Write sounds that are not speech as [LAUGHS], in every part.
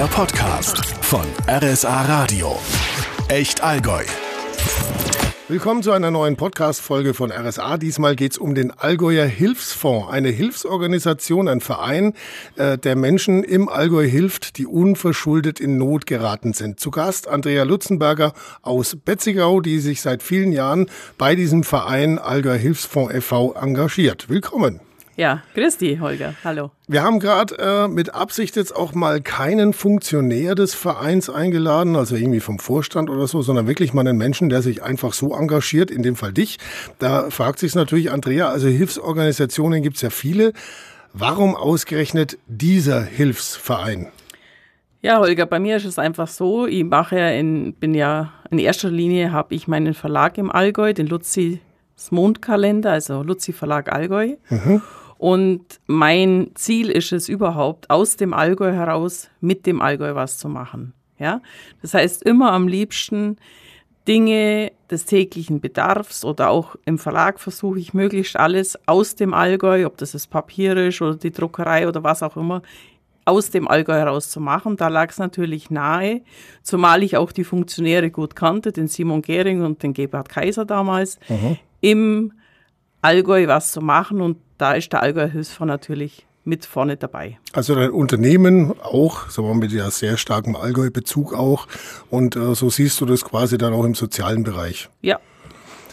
Der Podcast von RSA Radio. Echt Allgäu. Willkommen zu einer neuen Podcast-Folge von RSA. Diesmal geht es um den Allgäuer Hilfsfonds, eine Hilfsorganisation, ein Verein, äh, der Menschen im Allgäu hilft, die unverschuldet in Not geraten sind. Zu Gast Andrea Lutzenberger aus Betzigau, die sich seit vielen Jahren bei diesem Verein Allgäuer Hilfsfonds e.V. engagiert. Willkommen. Ja, grüß dich, Holger. Hallo. Wir haben gerade äh, mit Absicht jetzt auch mal keinen Funktionär des Vereins eingeladen, also irgendwie vom Vorstand oder so, sondern wirklich mal einen Menschen, der sich einfach so engagiert, in dem Fall dich. Da fragt sich natürlich Andrea, also Hilfsorganisationen gibt es ja viele. Warum ausgerechnet dieser Hilfsverein? Ja, Holger, bei mir ist es einfach so, ich mache ja in, bin ja in erster Linie habe ich meinen Verlag im Allgäu, den Luzi Mondkalender, also Luzi Verlag Allgäu. Mhm. Und mein Ziel ist es überhaupt, aus dem Allgäu heraus mit dem Allgäu was zu machen. Ja? Das heißt, immer am liebsten Dinge des täglichen Bedarfs oder auch im Verlag versuche ich möglichst alles aus dem Allgäu, ob das das Papier ist oder die Druckerei oder was auch immer, aus dem Allgäu heraus zu machen. Da lag es natürlich nahe, zumal ich auch die Funktionäre gut kannte, den Simon Gehring und den Gebhard Kaiser damals, mhm. im Allgäu was zu machen und da ist der Allgäu Hilfsfonds natürlich mit vorne dabei. Also dein Unternehmen auch, sagen wir mit ja sehr starkem Allgäu-Bezug auch und äh, so siehst du das quasi dann auch im sozialen Bereich. Ja.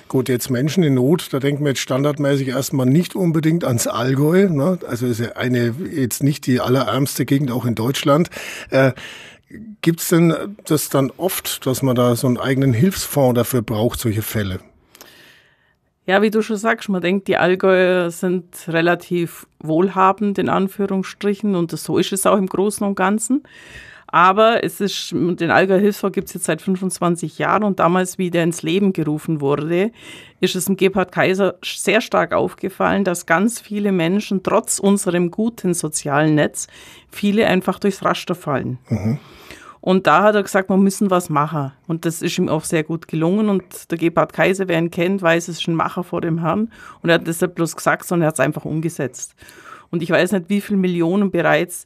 Gut, jetzt Menschen in Not, da denken wir jetzt standardmäßig erstmal nicht unbedingt ans Allgäu. Ne? Also ist ja eine jetzt nicht die allerärmste Gegend auch in Deutschland. Äh, Gibt es denn das dann oft, dass man da so einen eigenen Hilfsfonds dafür braucht, solche Fälle? Ja, wie du schon sagst, man denkt, die Allgäuer sind relativ wohlhabend in Anführungsstrichen und so ist es auch im Großen und Ganzen. Aber es ist, den Allgäuer Hilfsfonds gibt es jetzt seit 25 Jahren und damals, wie der ins Leben gerufen wurde, ist es dem Gebhard Kaiser sehr stark aufgefallen, dass ganz viele Menschen trotz unserem guten sozialen Netz viele einfach durchs Raster fallen. Mhm. Und da hat er gesagt, wir müssen was machen. Und das ist ihm auch sehr gut gelungen. Und der Gebhard Kaiser, wer ihn kennt, weiß, es ist ein Macher vor dem Herrn. Und er hat das nicht bloß gesagt, sondern er hat es einfach umgesetzt. Und ich weiß nicht, wie viele Millionen bereits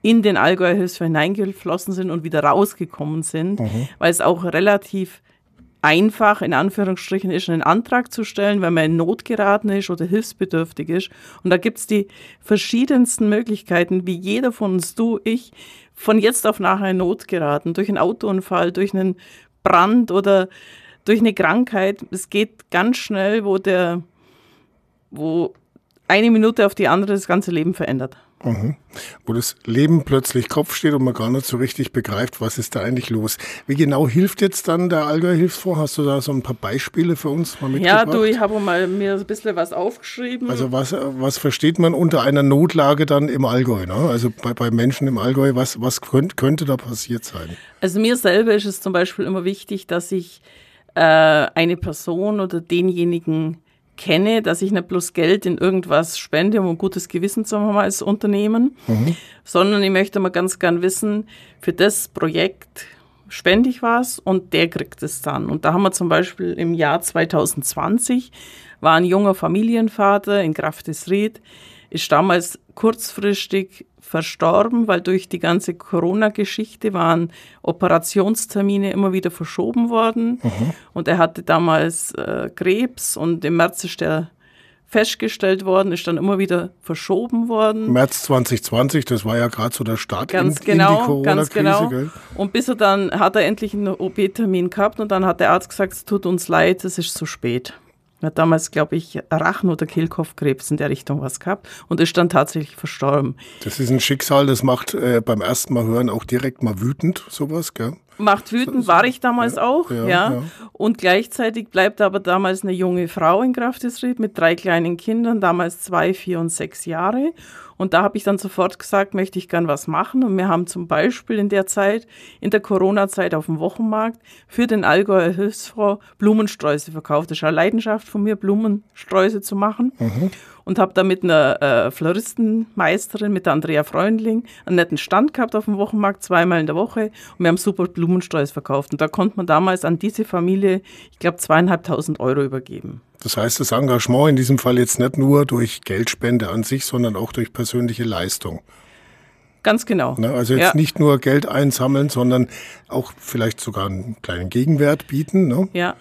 in den Allgäuer Hilfsfonds hineingeflossen sind und wieder rausgekommen sind, mhm. weil es auch relativ einfach in Anführungsstrichen ist, einen Antrag zu stellen, wenn man in Not geraten ist oder hilfsbedürftig ist. Und da gibt es die verschiedensten Möglichkeiten, wie jeder von uns, du, ich, von jetzt auf nachher in Not geraten, durch einen Autounfall, durch einen Brand oder durch eine Krankheit. Es geht ganz schnell, wo der, wo eine Minute auf die andere das ganze Leben verändert. Mhm. Wo das Leben plötzlich Kopf steht und man gar nicht so richtig begreift, was ist da eigentlich los. Wie genau hilft jetzt dann der Allgäu Hilfsfonds? Hast du da so ein paar Beispiele für uns mal mitgebracht? Ja, du, ich habe mal mir ein bisschen was aufgeschrieben. Also was, was versteht man unter einer Notlage dann im Allgäu? Ne? Also bei, bei Menschen im Allgäu, was, was könnte, könnte da passiert sein? Also mir selber ist es zum Beispiel immer wichtig, dass ich äh, eine Person oder denjenigen kenne, dass ich nicht bloß Geld in irgendwas spende, um ein gutes Gewissen zu haben als Unternehmen, mhm. sondern ich möchte mal ganz gern wissen, für das Projekt spende ich was und der kriegt es dann. Und da haben wir zum Beispiel im Jahr 2020 war ein junger Familienvater in Graftisried, ist damals kurzfristig verstorben, weil durch die ganze Corona-Geschichte waren Operationstermine immer wieder verschoben worden. Mhm. Und er hatte damals äh, Krebs und im März ist er festgestellt worden, ist dann immer wieder verschoben worden. März 2020, das war ja gerade so der Start ganz in, genau, in die Corona-Krise. Ganz genau. Gell? Und bis er dann hat er endlich einen OP-Termin gehabt und dann hat der Arzt gesagt, es tut uns leid, es ist zu spät. Er hat damals, glaube ich, Rachen- oder Kehlkopfkrebs in der Richtung was gehabt und ist dann tatsächlich verstorben. Das ist ein Schicksal, das macht äh, beim ersten Mal hören auch direkt mal wütend, sowas, gell? Macht wütend, war ich damals ja, auch, ja, ja. ja, Und gleichzeitig bleibt aber damals eine junge Frau in Graftisried mit drei kleinen Kindern, damals zwei, vier und sechs Jahre. Und da habe ich dann sofort gesagt, möchte ich gern was machen. Und wir haben zum Beispiel in der Zeit, in der Corona-Zeit auf dem Wochenmarkt für den Allgäuer Hilfsfonds Blumensträuße verkauft. Das ist eine Leidenschaft von mir, Blumensträuße zu machen. Mhm. Und habe da mit einer äh, Floristenmeisterin, mit der Andrea Freundling, einen netten Stand gehabt auf dem Wochenmarkt, zweimal in der Woche. Und wir haben super Blumensträuße verkauft. Und da konnte man damals an diese Familie, ich glaube, zweieinhalbtausend Euro übergeben. Das heißt, das Engagement in diesem Fall jetzt nicht nur durch Geldspende an sich, sondern auch durch persönliche Leistung. Ganz genau. Ne? Also jetzt ja. nicht nur Geld einsammeln, sondern auch vielleicht sogar einen kleinen Gegenwert bieten. Ne? Ja.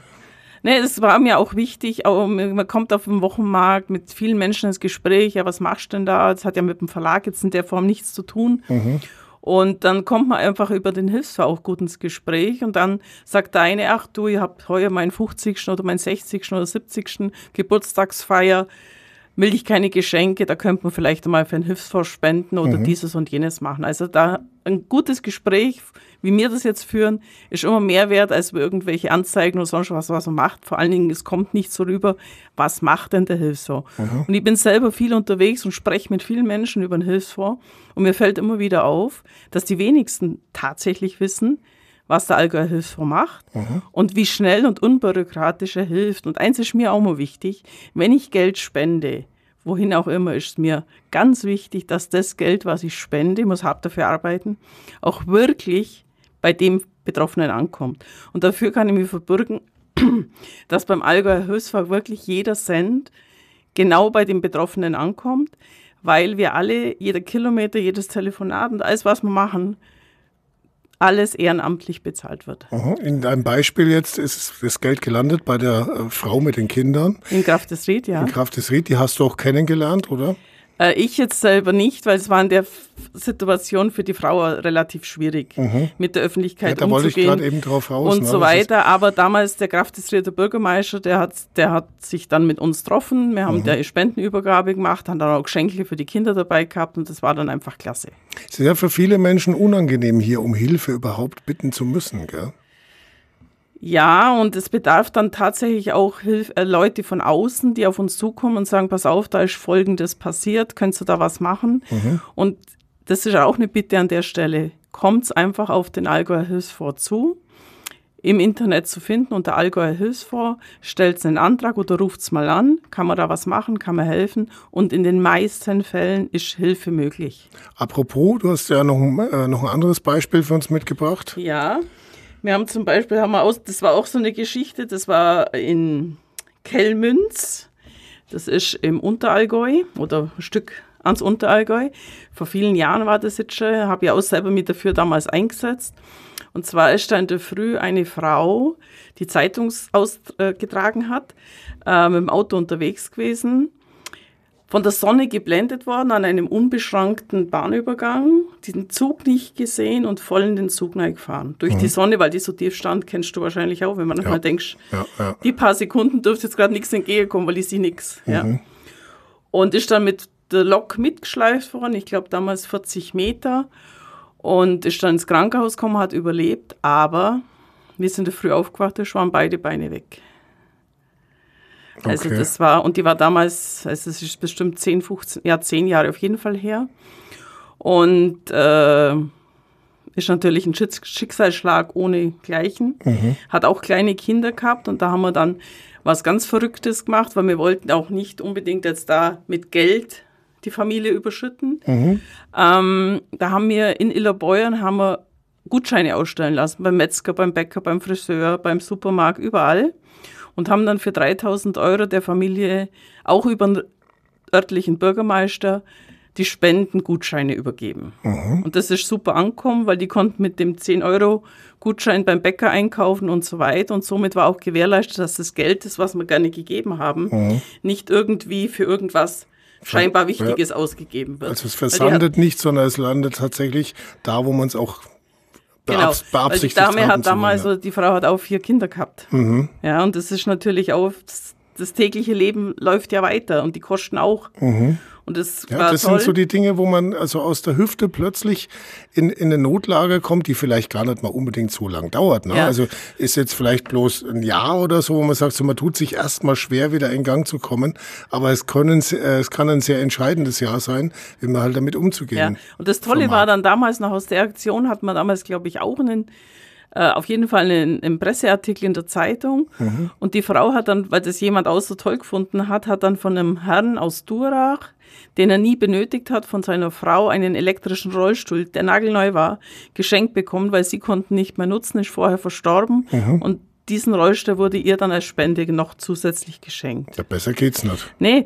Nee, es war mir auch wichtig, auch, man kommt auf dem Wochenmarkt mit vielen Menschen ins Gespräch, ja, was machst du denn da? Das hat ja mit dem Verlag jetzt in der Form nichts zu tun. Mhm. Und dann kommt man einfach über den Hilfsfonds auch gut ins Gespräch und dann sagt der eine, ach du, ihr habt heuer meinen 50. oder meinen 60. oder 70. Geburtstagsfeier, will ich keine Geschenke, da könnte man vielleicht mal für einen Hilfsfonds spenden oder Mhm. dieses und jenes machen. Also da ein gutes Gespräch, wie wir das jetzt führen, ist immer mehr wert, als irgendwelche Anzeigen oder sonst was, was man macht. Vor allen Dingen, es kommt nicht so rüber, was macht denn der Hilfsfonds? Und ich bin selber viel unterwegs und spreche mit vielen Menschen über den Hilfsfonds und mir fällt immer wieder auf, dass die wenigsten tatsächlich wissen, was der Hilfsfonds macht und wie schnell und unbürokratisch er hilft. Und eins ist mir auch mal wichtig, wenn ich Geld spende, wohin auch immer, ist mir ganz wichtig, dass das Geld, was ich spende, ich muss hart dafür arbeiten, auch wirklich bei dem Betroffenen ankommt. Und dafür kann ich mir verbürgen, [CLEARS THROAT] dass beim Allgäuer Hilfsfonds wirklich jeder Cent genau bei dem Betroffenen ankommt, weil wir alle, jeder Kilometer, jedes Telefonat und alles, was wir machen, alles ehrenamtlich bezahlt wird. Mhm. In deinem Beispiel jetzt ist das Geld gelandet bei der äh, Frau mit den Kindern. In Kraft des Ried, ja. In Kraft des Ried, die hast du auch kennengelernt, oder? Äh, ich jetzt selber nicht, weil es war in der Situation für die Frau relativ schwierig, mit der Öffentlichkeit Mhm. Ja, da wollte ich umzugehen gerade eben drauf raus. und ne? so weiter. Aber damals der Kraft des Rieder Bürgermeister, der hat, der hat sich dann mit uns getroffen. Wir haben Mhm. der Spendenübergabe gemacht, haben dann auch Geschenke für die Kinder dabei gehabt und das war dann einfach klasse. Es ist ja für viele Menschen unangenehm, hier um Hilfe überhaupt bitten zu müssen, gell? Ja, und es bedarf dann tatsächlich auch Hilf äh, Leute von außen, die auf uns zukommen und sagen, pass auf, da ist Folgendes passiert, könntest du da was machen? Und das ist auch eine Bitte an der Stelle. Kommt einfach auf den Allgäuer Hilfsfonds zu, im Internet zu finden unter Allgäuer Hilfsfonds, stellt einen Antrag oder ruft's mal an, kann man da was machen, kann man helfen und in den meisten Fällen ist Hilfe möglich. Apropos, du hast ja noch, äh, noch ein anderes Beispiel für uns mitgebracht. Ja, wir haben zum Beispiel, haben wir aus, das war auch so eine Geschichte, das war in Kellmünz, das ist im Unterallgäu oder ein Stück ans Unterallgäu. Vor vielen Jahren war das jetzt schon, habe ich auch selber mit dafür damals eingesetzt. Und zwar ist da in der Früh eine Frau, die Zeitung ausgetragen hat, äh, mit dem Auto unterwegs gewesen, von der Sonne geblendet worden an einem unbeschrankten Bahnübergang, den Zug nicht gesehen und voll in den Zug gefahren. Durch die Sonne, weil die so tief stand, kennst du wahrscheinlich auch, wenn man manchmal denkst, Ja, ja. die paar Sekunden dürfte jetzt gerade nichts entgegenkommen, weil ich sehe nichts. Ja. Und ist dann mit der Lok mitgeschleift worden, ich glaube damals 40 Meter, und ist dann ins Krankenhaus gekommen, hat überlebt, aber wir sind Früh aufgewacht, da waren beide Beine weg. Also Okay. das war, und die war damals, also es ist bestimmt 10, 15, ja 10 Jahre auf jeden Fall her. Und äh, ist natürlich ein Schicksalsschlag ohne Gleichen. Hat auch kleine Kinder gehabt und da haben wir dann was ganz Verrücktes gemacht, weil wir wollten auch nicht unbedingt jetzt da mit Geld die Familie überschütten. Ähm, da haben wir in Illerbeuern haben wir Gutscheine ausstellen lassen, beim Metzger, beim Bäcker, beim Friseur, beim Supermarkt, überall. Und haben dann für 3000 Euro der Familie auch über den örtlichen Bürgermeister die Spendengutscheine übergeben. Und das ist super angekommen, weil die konnten mit dem 10-Euro-Gutschein beim Bäcker einkaufen und so weiter. Und somit war auch gewährleistet, dass das Geld, das, was wir gerne gegeben haben, nicht irgendwie für irgendwas scheinbar Wichtiges ausgegeben wird. Also es versandet nicht, sondern es landet tatsächlich da, wo man es auch Genau, beabs- weil die beabsichtigt Dame hat damals, oder die Frau hat auch vier Kinder gehabt. Mhm. Ja, und das ist natürlich auch, das, tägliche Leben läuft ja weiter und die Kosten auch. Und das Ja, das toll. sind so die Dinge, wo man also aus der Hüfte plötzlich in, in eine Notlage kommt, die vielleicht gar nicht mal unbedingt so lang dauert. Ne? Ja. Also ist jetzt vielleicht bloß ein Jahr oder so, wo man sagt, so, man tut sich erstmal schwer, wieder in Gang zu kommen. Aber es, können, äh, es kann ein sehr entscheidendes Jahr sein, wie man halt damit ja. umzugehen. Und das Tolle war dann damals noch aus der Aktion, hat man damals, glaube ich, auch einen, äh, auf jeden Fall einen, einen Presseartikel in der Zeitung. Und die Frau hat dann, weil das jemand auch so toll gefunden hat, hat dann von einem Herrn aus Durach, den er nie benötigt hat, von seiner Frau einen elektrischen Rollstuhl, der nagelneu war, geschenkt bekommen, weil sie konnten nicht mehr nutzen, ist vorher verstorben. Und diesen Rollstuhl wurde ihr dann als Spende noch zusätzlich geschenkt. Ja, besser geht's nicht. Nee,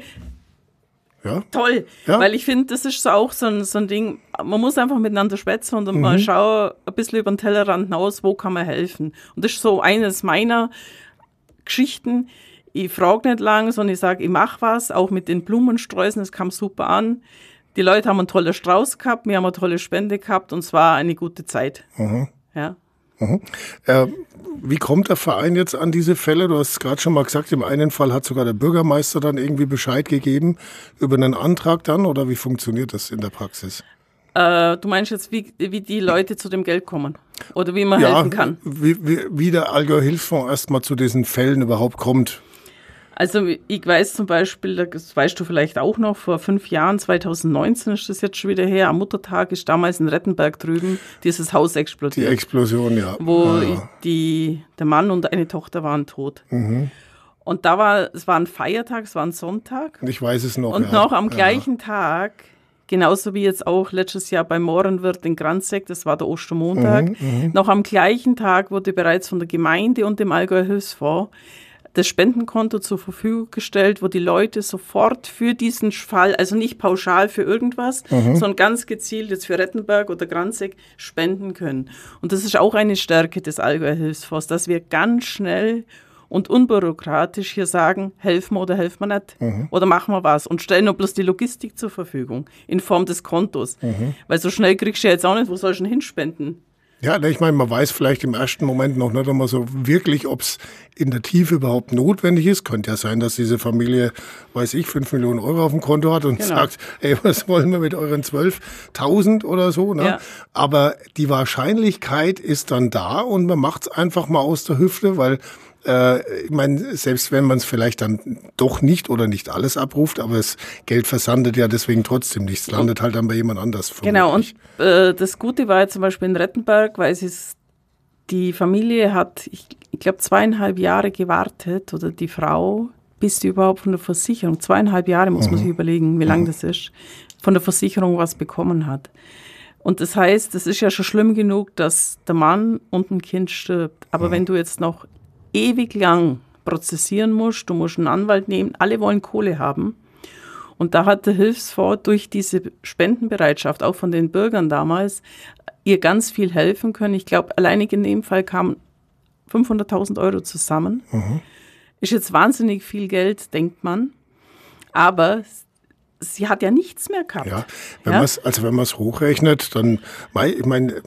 Ja? Toll, Ja? weil ich finde, das ist so auch so ein, so ein Ding, man muss einfach miteinander spätzen und Mhm. mal schauen, ein bisschen über den Tellerrand hinaus, wo kann man helfen. Und das ist so eines meiner Geschichten. Ich frage nicht lang, sondern ich sage, ich mache was, auch mit den Blumensträußen, das kam super an. Die Leute haben einen tollen Strauß gehabt, wir haben eine tolle Spende gehabt und es war eine gute Zeit. Mhm. Ja. Äh, wie kommt der Verein jetzt an diese Fälle? Du hast es gerade schon mal gesagt, im einen Fall hat sogar der Bürgermeister dann irgendwie Bescheid gegeben über einen Antrag dann oder wie funktioniert das in der Praxis? Äh, du meinst jetzt, wie, wie die Leute zu dem Geld kommen oder wie man helfen kann? Wie, wie, wie der Allgäu Hilfsfonds erstmal zu diesen Fällen überhaupt kommt. Also ich weiß zum Beispiel, das weißt du vielleicht auch noch, vor fünf Jahren, 2019 ist das jetzt schon wieder her, am Muttertag ist damals in Rettenberg drüben dieses Haus Die explodiert, Explosion, ja. wo ja, ja. die, der Mann und eine Tochter waren tot. Mhm. Und da war, es war ein Feiertag, es war ein Sonntag. Ich weiß es noch. Und ja. noch am gleichen Tag, genauso wie jetzt auch letztes Jahr bei Mohrenwirt in Granzek, das war der Ostermontag, Mhm, noch am gleichen Tag wurde bereits von der Gemeinde und dem Allgäuer Hilfsfonds das Spendenkonto zur Verfügung gestellt, wo die Leute sofort für diesen Fall, also nicht pauschal für irgendwas, Mhm. sondern ganz gezielt jetzt für Rettenberg oder Granzek spenden können. Und das ist auch eine Stärke des Allgäuer Hilfsfonds, dass wir ganz schnell und unbürokratisch hier sagen, helfen wir oder helfen wir nicht. Mhm. Oder machen wir was und stellen nur bloß die Logistik zur Verfügung in Form des Kontos. Mhm. Weil so schnell kriegst du ja jetzt auch nicht, wo sollst du denn hinspenden? Ja, ich meine, man weiß vielleicht im ersten Moment noch nicht einmal so wirklich, ob es in der Tiefe überhaupt notwendig ist. Könnte ja sein, dass diese Familie, weiß ich, 5 Millionen Euro auf dem Konto hat und Genau. sagt, ey, was wollen wir mit euren 12.000 oder so. Ne? Ja. Aber die Wahrscheinlichkeit ist dann da und man macht es einfach mal aus der Hüfte, weil äh, ich meine, selbst wenn man es vielleicht dann doch nicht oder nicht alles abruft, aber das Geld versandet ja deswegen trotzdem nichts, landet halt dann bei jemand anders. Genau, vermutlich. und äh, das Gute war jetzt zum Beispiel in Rettenberg, weil es ist, die Familie hat, ich, ich glaube, zweieinhalb Jahre gewartet oder die Frau, bis sie überhaupt von der Versicherung, zweieinhalb Jahre muss man sich überlegen, wie lang das ist, von der Versicherung was bekommen hat. Und das heißt, es ist ja schon schlimm genug, dass der Mann und ein Kind stirbt. Aber wenn du jetzt noch ewig lang prozessieren musst, du musst einen Anwalt nehmen, alle wollen Kohle haben. Und da hat der Hilfsfonds durch diese Spendenbereitschaft, auch von den Bürgern damals, ihr ganz viel helfen können. Ich glaube, alleinig in dem Fall kamen 500.000 Euro zusammen. Ist jetzt wahnsinnig viel Geld, denkt man. Aber sie hat ja nichts mehr gehabt. Ja, wenn Ja? also wenn man es hochrechnet, dann, ich meine,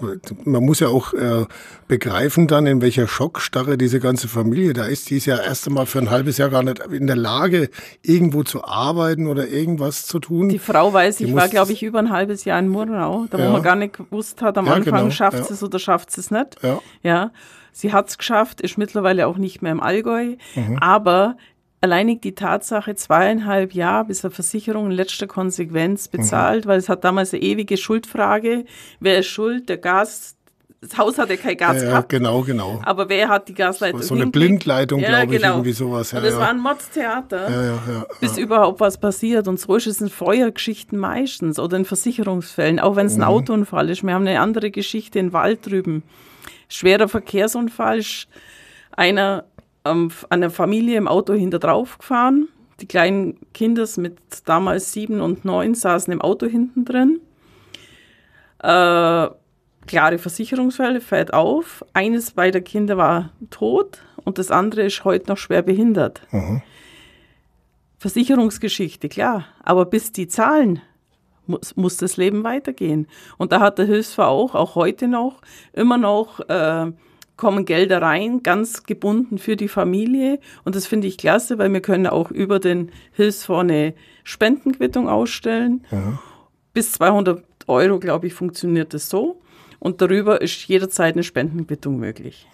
man muss ja auch äh, begreifen dann, in welcher Schockstarre diese ganze Familie da ist. Die ist ja erst einmal für ein halbes Jahr gar nicht in der Lage, irgendwo zu arbeiten oder irgendwas zu tun. Die Frau weiß, Die ich war, glaube ich, über ein halbes Jahr in Murnau, da Ja. wo man gar nicht gewusst hat, am Ja, Anfang genau, schafft ja. es oder schafft es nicht. Ja. ja. Sie hat es geschafft, ist mittlerweile auch nicht mehr im Allgäu, Mhm. aber alleinig die Tatsache, zweieinhalb Jahre bis eine Versicherung in letzter Konsequenz bezahlt, Mhm. weil es hat damals eine ewige Schuldfrage. Wer ist schuld? Der Gas, das Haus hatte kein Gas ja, ja, gehabt. genau, genau. Aber wer hat die Gasleitung So eine? Blindleitung, glaube ich, irgendwie sowas. Ja, und es ja. war ein Mordstheater ja, ja, ja. bis überhaupt was passiert. Und so ist es in Feuergeschichten meistens oder in Versicherungsfällen, auch wenn es ein Mhm. Autounfall ist. Wir haben eine andere Geschichte in Wald drüben. Schwerer Verkehrsunfall, ist einer ähm, einer Familie im Auto hinter drauf gefahren. Die kleinen Kinder mit damals sieben und neun saßen im Auto hinten drin. Äh, klare Versicherungsfälle, fällt auf. Eines beider Kinder war tot und das andere ist heute noch schwer behindert. Versicherungsgeschichte, klar. Aber bis die zahlen, muss, muss das Leben weitergehen. Und da hat der Hilfsfonds auch, auch heute noch, immer noch äh, kommen Gelder rein, ganz gebunden für die Familie. Und das finde ich klasse, weil wir können auch über den Hilfsfonds eine Spendenquittung ausstellen. Bis 200 Euro, glaube ich, funktioniert das so. Und darüber ist jederzeit eine Spendenquittung möglich.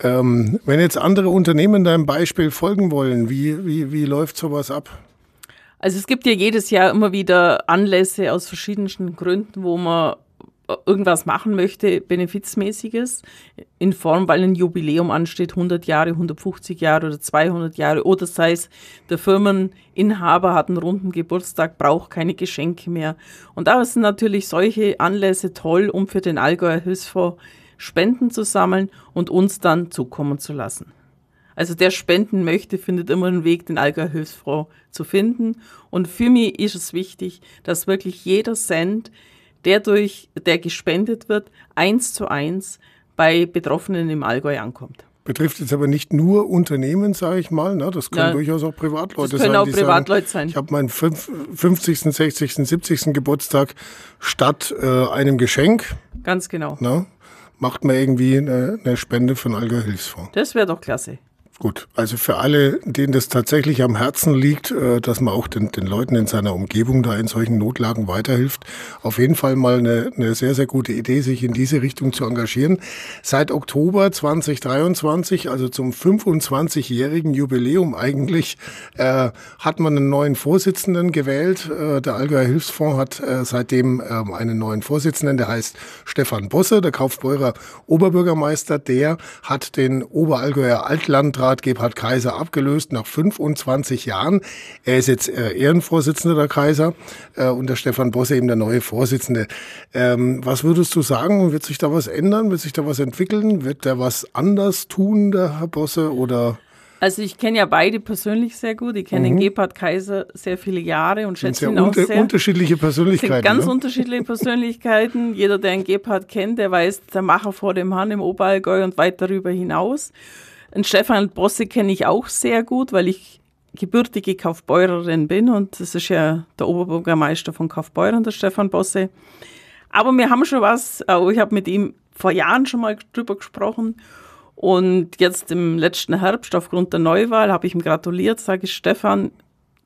Ähm, wenn jetzt andere Unternehmen deinem Beispiel folgen wollen, wie, wie, wie läuft sowas ab? Also es gibt ja jedes Jahr immer wieder Anlässe aus verschiedensten Gründen, wo man irgendwas machen möchte, Benefizmäßiges, in Form, weil ein Jubiläum ansteht, 100 Jahre, 150 Jahre oder 200 Jahre, oder sei es, der Firmeninhaber hat einen runden Geburtstag, braucht keine Geschenke mehr. Und da sind natürlich solche Anlässe toll, um für den Allgäuer Hilfsfonds Spenden zu sammeln und uns dann zukommen zu lassen. Also der spenden möchte, findet immer einen Weg, den Allgäuer Hilfsfonds zu finden. Und für mich ist es wichtig, dass wirklich jeder Cent, der durch, der gespendet wird, eins zu eins bei Betroffenen im Allgäu ankommt. Betrifft jetzt aber nicht nur Unternehmen, sage ich mal. Ne? Das können ja, durchaus auch Privatleute das können sein. auch Privatleute sagen, sein. Ich habe meinen 50., 60., 70. Geburtstag statt äh, einem Geschenk. Ganz genau. Ne? Macht man irgendwie eine, eine Spende für den Allgäu Hilfsfonds. Das wäre doch klasse. Gut, also für alle, denen das tatsächlich am Herzen liegt, äh, dass man auch den, den Leuten in seiner Umgebung da in solchen Notlagen weiterhilft, auf jeden Fall mal eine, eine sehr, sehr gute Idee, sich in diese Richtung zu engagieren. Seit Oktober 2023, also zum 25-jährigen Jubiläum eigentlich, äh, hat man einen neuen Vorsitzenden gewählt. Äh, der Allgäuer Hilfsfonds hat äh, seitdem äh, einen neuen Vorsitzenden, der heißt Stefan Bosse, der Kaufbeurer Oberbürgermeister. Der hat den Oberallgäuer Altlandrat Stadtrat Gebhard Kaiser abgelöst nach 25 Jahren. Er ist jetzt äh, Ehrenvorsitzender der Kaiser äh, und der Stefan Bosse eben der neue Vorsitzende. Ähm, was würdest du sagen? Wird sich da was ändern? Wird sich da was entwickeln? Wird der was anders tun, der Herr Bosse? Oder also ich kenne ja beide persönlich sehr gut. Ich kenne mhm. den Gebhard Kaiser sehr viele Jahre und schätze ihn auch unter, sehr. Unterschiedliche Persönlichkeiten. Sind ganz ne? unterschiedliche Persönlichkeiten. [LAUGHS] Jeder, der einen Gebhard kennt, der weiß, der Macher vor dem Hahn im Oberallgäu und weit darüber hinaus. Und Stefan Bosse kenne ich auch sehr gut, weil ich gebürtige Kaufbeurerin bin und das ist ja der Oberbürgermeister von Kaufbeuren, der Stefan Bosse. Aber wir haben schon was, ich habe mit ihm vor Jahren schon mal drüber gesprochen und jetzt im letzten Herbst aufgrund der Neuwahl habe ich ihm gratuliert, sage ich, Stefan,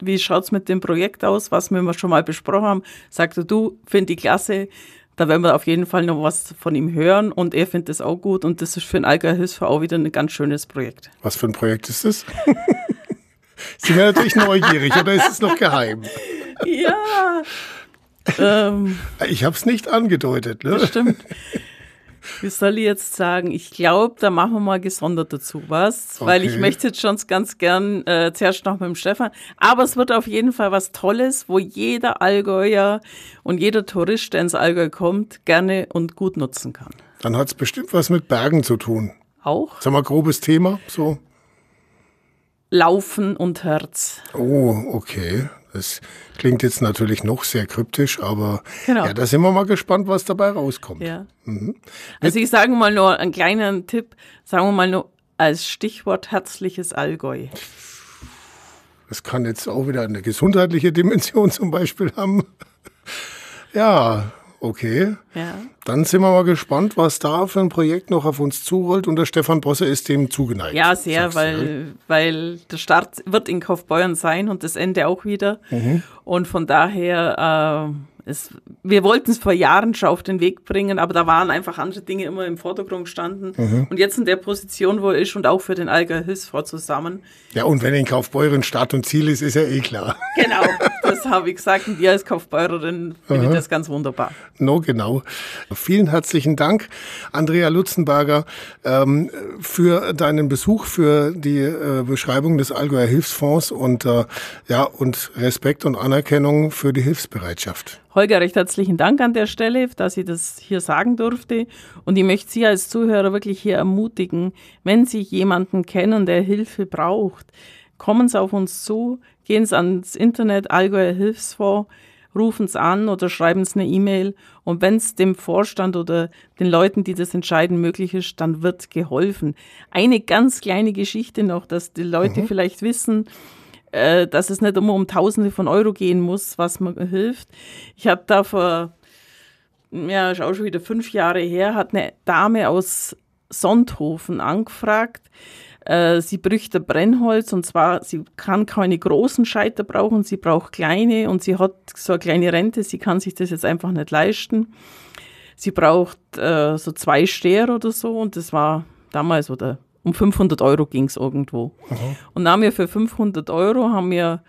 wie schaut es mit dem Projekt aus, was wir schon mal besprochen haben? Sagte du, finde ich klasse, da werden wir auf jeden Fall noch was von ihm hören und er findet es auch gut und das ist für den Allgäuer Hilfsfonds auch wieder ein ganz schönes Projekt. Was für ein Projekt ist das? [LAUGHS] Sie werden natürlich neugierig oder ist es noch geheim? Ja. [LAUGHS] Ähm, ich habe es nicht angedeutet. Ne? Das stimmt wie soll ich jetzt sagen? Ich glaube, da machen wir mal gesondert dazu was, okay. weil ich möchte jetzt schon ganz gern äh, zuerst noch mit dem Stefan. Aber es wird auf jeden Fall was Tolles, wo jeder Allgäuer und jeder Tourist, der ins Allgäu kommt, gerne und gut nutzen kann. Dann hat es bestimmt was mit Bergen zu tun. Auch? Sag mal, grobes Thema, so. Laufen und Herz. Oh, okay. Das klingt jetzt natürlich noch sehr kryptisch, aber genau. ja, da sind wir mal gespannt, was dabei rauskommt. Ja. Mhm. Also ich sage mal nur einen kleinen Tipp, sagen wir mal nur als Stichwort herzliches Allgäu. Das kann jetzt auch wieder eine gesundheitliche Dimension [LAUGHS] zum Beispiel haben. Ja, Okay. Ja. Dann sind wir mal gespannt, was da für ein Projekt noch auf uns zurollt. Und der Stefan Bosse ist dem zugeneigt. Ja, sehr, weil, weil der Start wird in Kaufbeuern sein und das Ende auch wieder. Mhm. Und von daher äh, es, wir wollten es vor Jahren schon auf den Weg bringen, aber da waren einfach andere Dinge immer im Vordergrund gestanden. Mhm. Und jetzt in der Position, wo er ist und auch für den Allgäu Hilfsfonds zusammen. Ja, und wenn in Kaufbeuren Start und Ziel ist, ist ja eh klar. Genau, das habe ich gesagt. Und ihr als Kaufbeurerin finde ich das ganz wunderbar. No, genau. Vielen herzlichen Dank, Andrea Lutzenberger, ähm, für deinen Besuch, für die äh, Beschreibung des Allgäuer Hilfsfonds und, äh, ja, und Respekt und Anerkennung für die Hilfsbereitschaft. Holger, recht herzlichen Dank an der Stelle, dass ich das hier sagen durfte. Und ich möchte Sie als Zuhörer wirklich hier ermutigen, wenn Sie jemanden kennen, der Hilfe braucht, kommen Sie auf uns zu, gehen Sie ans Internet, Allgäuer Hilfsfonds, rufen Sie an oder schreiben Sie eine E-Mail. Und wenn es dem Vorstand oder den Leuten, die das entscheiden, möglich ist, dann wird geholfen. Eine ganz kleine Geschichte noch, dass die Leute mhm. vielleicht wissen, äh, dass es nicht immer um Tausende von Euro gehen muss, was mir hilft. Ich habe da vor, ja, ist auch schon wieder fünf Jahre her, hat eine Dame aus Sonthofen angefragt. Äh, sie bräuchte Brennholz und zwar, sie kann keine großen Scheiter brauchen, sie braucht kleine und sie hat so eine kleine Rente, sie kann sich das jetzt einfach nicht leisten. Sie braucht äh, so zwei Steher oder so und das war damals oder um 500 Euro ging es irgendwo. Aha. Und dann haben wir für 500 Euro haben wir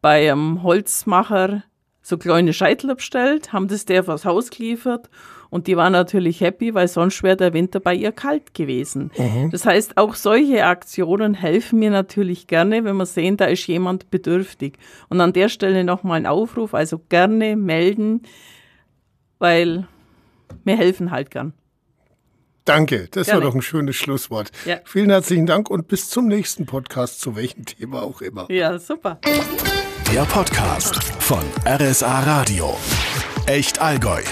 bei einem Holzmacher so kleine Scheitel bestellt, haben das der vors Haus geliefert und die war natürlich happy, weil sonst wäre der Winter bei ihr kalt gewesen. Mhm. Das heißt, auch solche Aktionen helfen mir natürlich gerne, wenn wir sehen, da ist jemand bedürftig. Und an der Stelle nochmal ein Aufruf, also gerne melden, weil wir helfen halt gern. Danke, das Gerne. war doch ein schönes Schlusswort. Ja. Vielen herzlichen Dank und bis zum nächsten Podcast, zu welchem Thema auch immer. Ja, super. Der Podcast von RSA Radio. Echt Allgäu.